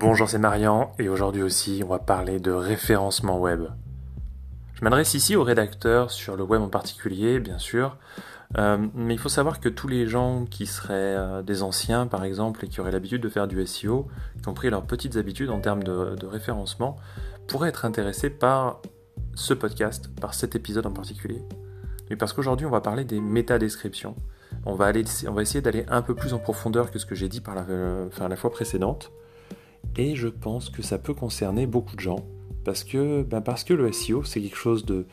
Bonjour, c'est Marian et aujourd'hui aussi on va parler de référencement web. Je m'adresse ici aux rédacteurs sur le web en particulier, bien sûr, euh, mais il faut savoir que tous les gens qui seraient euh, des anciens par exemple et qui auraient l'habitude de faire du SEO, qui ont pris leurs petites habitudes en termes de, référencement, pourraient être intéressés par ce podcast, par cet épisode en particulier. Mais parce qu'aujourd'hui on va parler des métadescriptions. On va, on va essayer d'aller un peu plus en profondeur que ce que j'ai dit par la, euh, fois précédente. Et je pense que ça peut concerner beaucoup de gens. Parce que, ben parce que le SEO, c'est quelque chose de,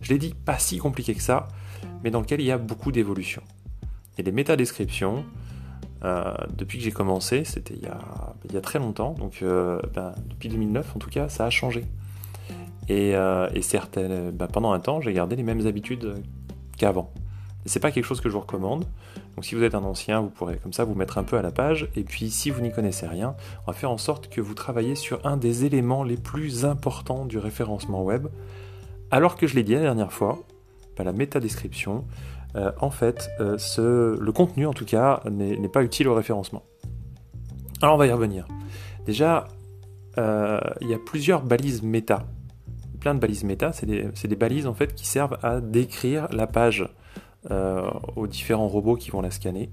je l'ai dit, pas si compliqué que ça, mais dans lequel il y a beaucoup d'évolution. Et les métadescriptions, euh, depuis que j'ai commencé, c'était il, il, y a très longtemps, donc euh, ben, depuis 2009 en tout cas, ça a changé. Et, euh, et certes, ben, pendant un temps, j'ai gardé les mêmes habitudes qu'avant. C'est pas quelque chose que je vous recommande. Donc si vous êtes un ancien, vous pourrez comme ça vous mettre un peu à la page. Et puis si vous n'y connaissez rien, on va faire en sorte que vous travaillez sur un des éléments les plus importants du référencement web. Alors que je l'ai dit la dernière fois, bah, la métadescription, euh, en fait, euh, le contenu en tout cas n'est pas utile au référencement. Alors on va y revenir. Déjà, euh, il y a plusieurs balises méta. Plein de balises méta, c'est des, des, balises en fait qui servent à décrire la page aux différents robots qui vont la scanner.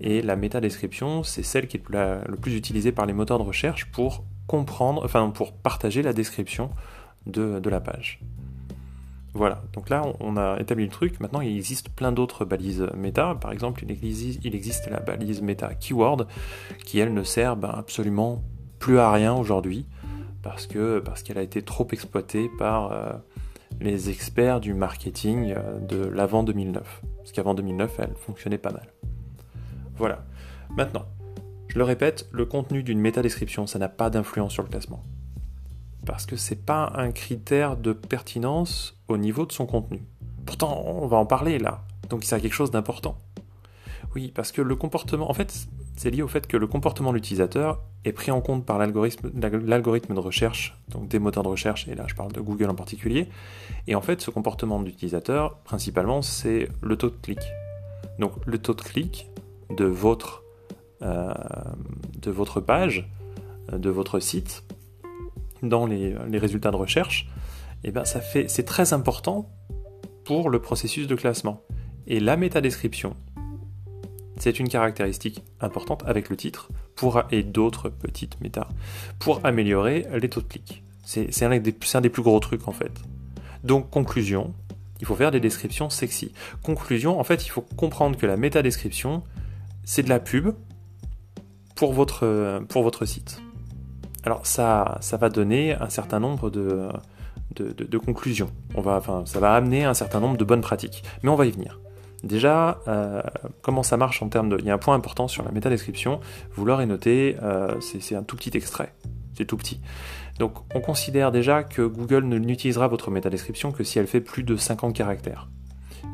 Et la métadescription, c'est celle qui est le plus utilisée par les moteurs de recherche pour comprendre, enfin pour partager la description de, de la page. Voilà, donc là on a établi le truc. Maintenant il existe plein d'autres balises méta. Par exemple, il existe, la balise méta keyword qui elle ne sert ben, absolument plus à rien aujourd'hui parce parce qu'elle a été trop exploitée par euh, les experts du marketing euh, de l'avant 2009. Parce qu'avant 2009, elle fonctionnait pas mal. Voilà. Maintenant, je le répète, le contenu d'une métadescription, ça n'a pas d'influence sur le classement. Parce que c'est pas un critère de pertinence au niveau de son contenu. Pourtant, on va en parler là. Donc c'est quelque chose d'important. Oui, parce que le comportement, en fait, c'est lié au fait que le comportement de l'utilisateur est pris en compte par l'algorithme de recherche, donc des moteurs de recherche, et là je parle de Google en particulier. Et en fait, ce comportement de l'utilisateur, principalement, c'est le taux de clic. Donc le taux de clic de votre, euh, page, euh, de votre site, dans les, résultats de recherche, et eh ben c'est très important pour le processus de classement. Et la métadescription, c'est une caractéristique importante avec le titre pour, et d'autres petites méta pour améliorer les taux de clic. C'est un, des plus gros trucs en fait. Donc conclusion, il faut faire des descriptions sexy. Conclusion, en fait, il faut comprendre que la méta-description, c'est de la pub pour votre, site. Alors ça, va donner un certain nombre de, conclusions. Ça va amener un certain nombre de bonnes pratiques. Mais on va y venir. Déjà, euh, comment ça marche en termes de... Il y a un point important sur la métadescription, vous l'aurez noté, euh, c'est un tout petit extrait, c'est tout petit. Donc on considère déjà que Google ne n'utilisera votre métadescription que si elle fait plus de 50 caractères.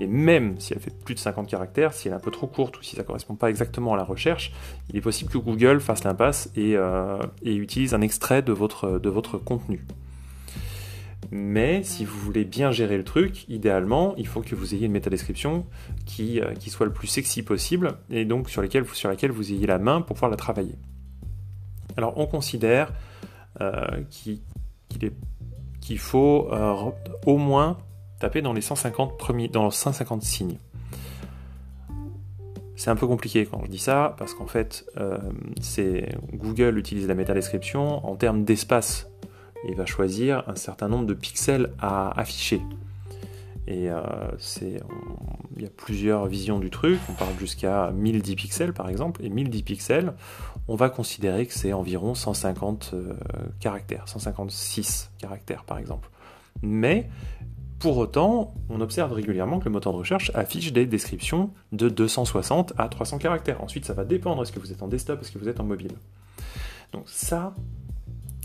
Et même si elle fait plus de 50 caractères, si elle est un peu trop courte ou si ça ne correspond pas exactement à la recherche, il est possible que Google fasse l'impasse et, euh, et, utilise un extrait de votre, de votre contenu. Mais si vous voulez bien gérer le truc, idéalement, il faut que vous ayez une métadescription qui, euh, qui soit le plus sexy possible et donc sur, sur laquelle vous ayez la main pour pouvoir la travailler. Alors on considère euh, qu'il faut euh, au moins taper dans les 150 premiers, dans 150 signes. C'est un peu compliqué quand je dis ça, parce qu'en fait, c'est Google utilise la métadescription en termes d'espace il va choisir un certain nombre de pixels à afficher. Et euh, il y a plusieurs visions du truc, on parle jusqu'à 1010 pixels par exemple, et 1010 pixels, on va considérer que c'est environ 150 euh, caractères, 156 caractères par exemple. Mais pour autant, on observe régulièrement que le moteur de recherche affiche des descriptions de 260 à 300 caractères. Ensuite, ça va dépendre est-ce que vous êtes en desktop, est-ce que vous êtes en mobile? Donc ça,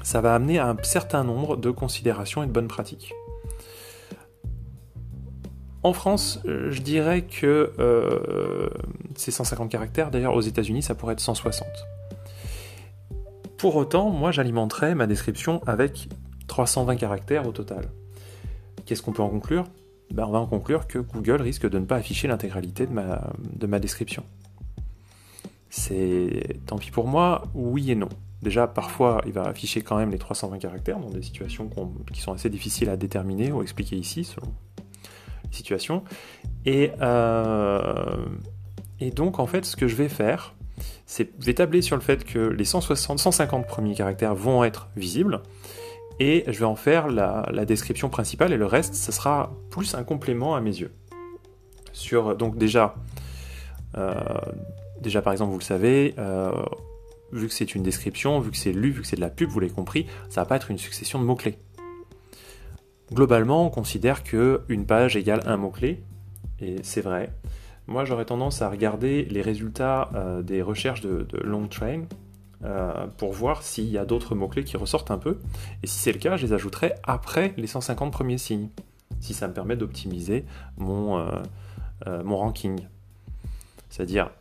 ça va amener à un certain nombre de considérations et de bonnes pratiques. En France, euh, je dirais que euh, c'est 150 caractères, d'ailleurs aux États-Unis ça pourrait être 160. Pour autant, moi j'alimenterais ma description avec 320 caractères au total. Qu'est-ce qu'on peut en conclure? Ben, On va en conclure que Google risque de ne pas afficher l'intégralité de ma, de ma description. C'est tant pis pour moi, oui et non. Déjà, parfois, il va afficher quand même les 320 caractères dans des situations qui sont assez difficiles à déterminer ou expliquer ici, selon les situations. Et, et donc, en fait, ce que je vais faire, c'est tabler sur le fait que les 160, 150 premiers caractères vont être visibles, et je vais en faire la, description principale, et le reste, ça sera plus un complément à mes yeux. Sur, donc déjà, euh, déjà par exemple, vous le savez, euh, vu que c'est une description, vu que c'est lu, vu que c'est de la pub, vous l'avez compris, ça va pas être une succession de mots-clés. Globalement, on considère qu'une page égale un mot-clé, et c'est vrai. Moi, j'aurais tendance à regarder les résultats euh, des recherches de, long train euh, pour voir s'il y a d'autres mots-clés qui ressortent un peu. Et si c'est le cas, je les ajouterai après les 150 premiers signes, si ça me permet d'optimiser mon, euh, mon ranking. C'est-à-dire,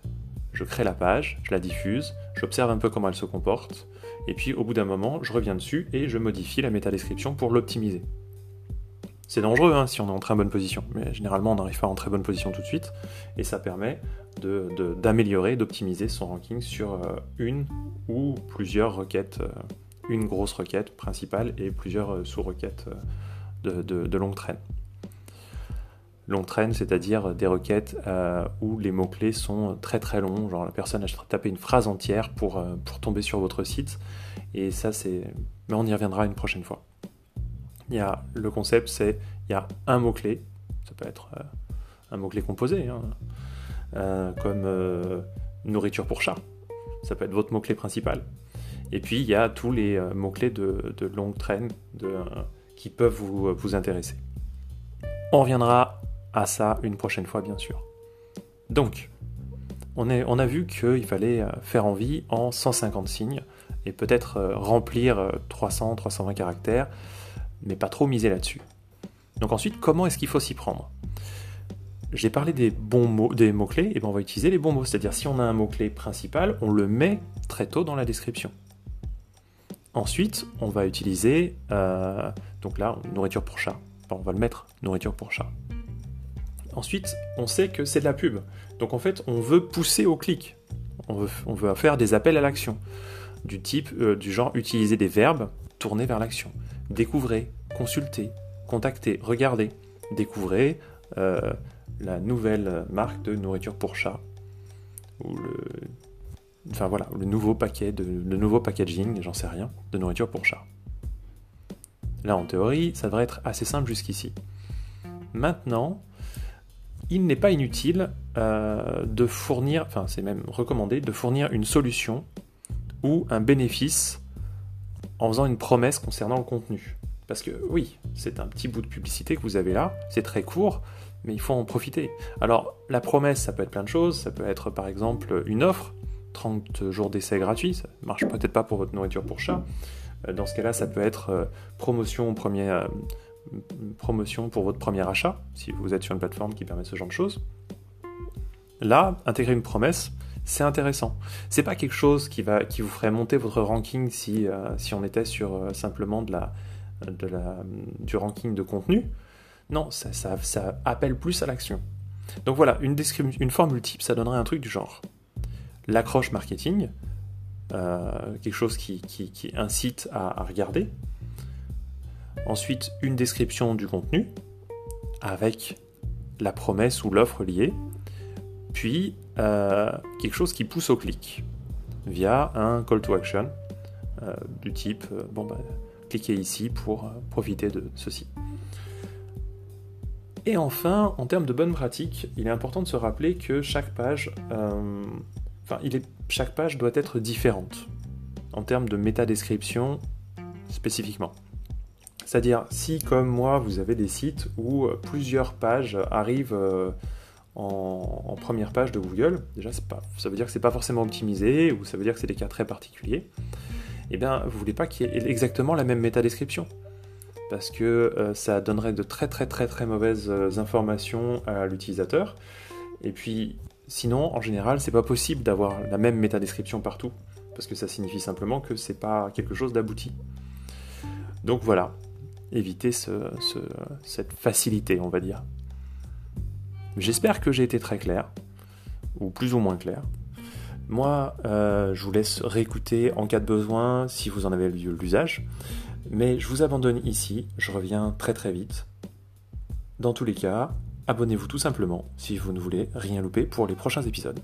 je crée la page, je la diffuse, j'observe un peu comment elle se comporte, et puis au bout d'un moment, je reviens dessus et je modifie la métadescription pour l'optimiser. C'est dangereux hein, si on est en très bonne position, mais généralement on n'arrive pas en très bonne position tout de suite, et ça permet d'améliorer, d'optimiser son ranking sur euh, une ou plusieurs requêtes, euh, une grosse requête principale et plusieurs euh, sous-requêtes de. Longue traîne, c'est-à-dire des requêtes où les mots-clés sont très très longs, genre la personne a tapé une phrase entière pour, pour tomber sur votre site, et ça c'est... Mais on y reviendra une prochaine fois. Il y a, le concept, c'est il y a un mot-clé, ça peut être euh, un mot-clé composé, hein, euh, comme euh, nourriture pour chat, ça peut être votre mot-clé principal. Et puis il y a tous les mots-clés de, longue traîne qui peuvent vous, vous intéresser. On reviendra à ça une prochaine fois, bien sûr. Donc, on, a vu qu'il fallait faire envie en 150 signes et peut-être remplir 300, 320 caractères mais pas trop miser là-dessus. Donc ensuite, comment est-ce qu'il faut s'y prendre? J'ai parlé des bons mots, des mots-clés, et ben on va utiliser les bons mots. C'est-à-dire si on a un mot-clé principal, on le met très tôt dans la description. Ensuite, on va utiliser, euh, donc là, nourriture pour chat. on va le mettre, nourriture pour chat. Ensuite, on sait que c'est de la pub. Donc en fait, on veut pousser au clic. On veut, faire des appels à l'action. Du type, euh, du genre, utiliser des verbes tournés vers l'action. Découvrez, consultez, contactez, regardez. Découvrez euh, la nouvelle marque de nourriture pour chat. Ou le, enfin voilà, le nouveau paquet, de, le nouveau packaging, j'en sais rien, de nourriture pour chat. Là, en théorie, ça devrait être assez simple jusqu'ici. Maintenant, il n'est pas inutile euh, de fournir, enfin c'est même recommandé, de fournir une solution ou un bénéfice en faisant une promesse concernant le contenu. Parce que oui, c'est un petit bout de publicité que vous avez là, c'est très court, mais il faut en profiter. Alors la promesse, ça peut être plein de choses, ça peut être par exemple une offre, 30 jours d'essai gratuit, ça marche peut-être pas pour votre nourriture pour chat. Euh, dans ce cas-là, ça peut être euh, promotion, premier, euh, promotion pour votre premier achat, si vous êtes sur une plateforme qui permet ce genre de choses. Là, intégrer une promesse, c'est intéressant. C'est pas quelque chose qui, va, qui vous ferait monter votre ranking si, euh, si on était sur euh, simplement de la, de la, du ranking de contenu. Non, ça, ça, appelle plus à l'action. Donc voilà, une, une formule type, ça donnerait un truc du genre l'accroche marketing, euh, quelque chose qui, qui, incite à, regarder. Ensuite, une description du contenu avec la promesse ou l'offre liée. Puis euh, quelque chose qui pousse au clic via un call to action euh, du type euh, bon bah, cliquez ici pour profiter de ceci. Et enfin, en termes de bonne pratique, il est important de se rappeler que chaque page, enfin, chaque page doit être différente en termes de métadescription spécifiquement. C'est-à-dire, si comme moi, vous avez des sites où plusieurs pages arrivent en, première page de Google, déjà ça veut dire que c'est pas forcément optimisé, ou ça veut dire que c'est des cas très particuliers, eh bien vous voulez pas qu'il y ait exactement la même métadescription. Parce que euh, ça donnerait de très très très très mauvaises euh, informations à l'utilisateur. Et puis sinon, en général, c'est pas possible d'avoir la même métadescription partout. Parce que ça signifie simplement que c'est pas quelque chose d'abouti. Donc voilà, éviter cette facilité, on va dire. J'espère que j'ai été très clair, ou plus ou moins clair. Moi, euh, je vous laisse réécouter en cas de besoin si vous en avez l'usage. Mais je vous abandonne ici, je reviens très très vite. Dans tous les cas, abonnez-vous tout simplement si vous ne voulez rien louper pour les prochains épisodes.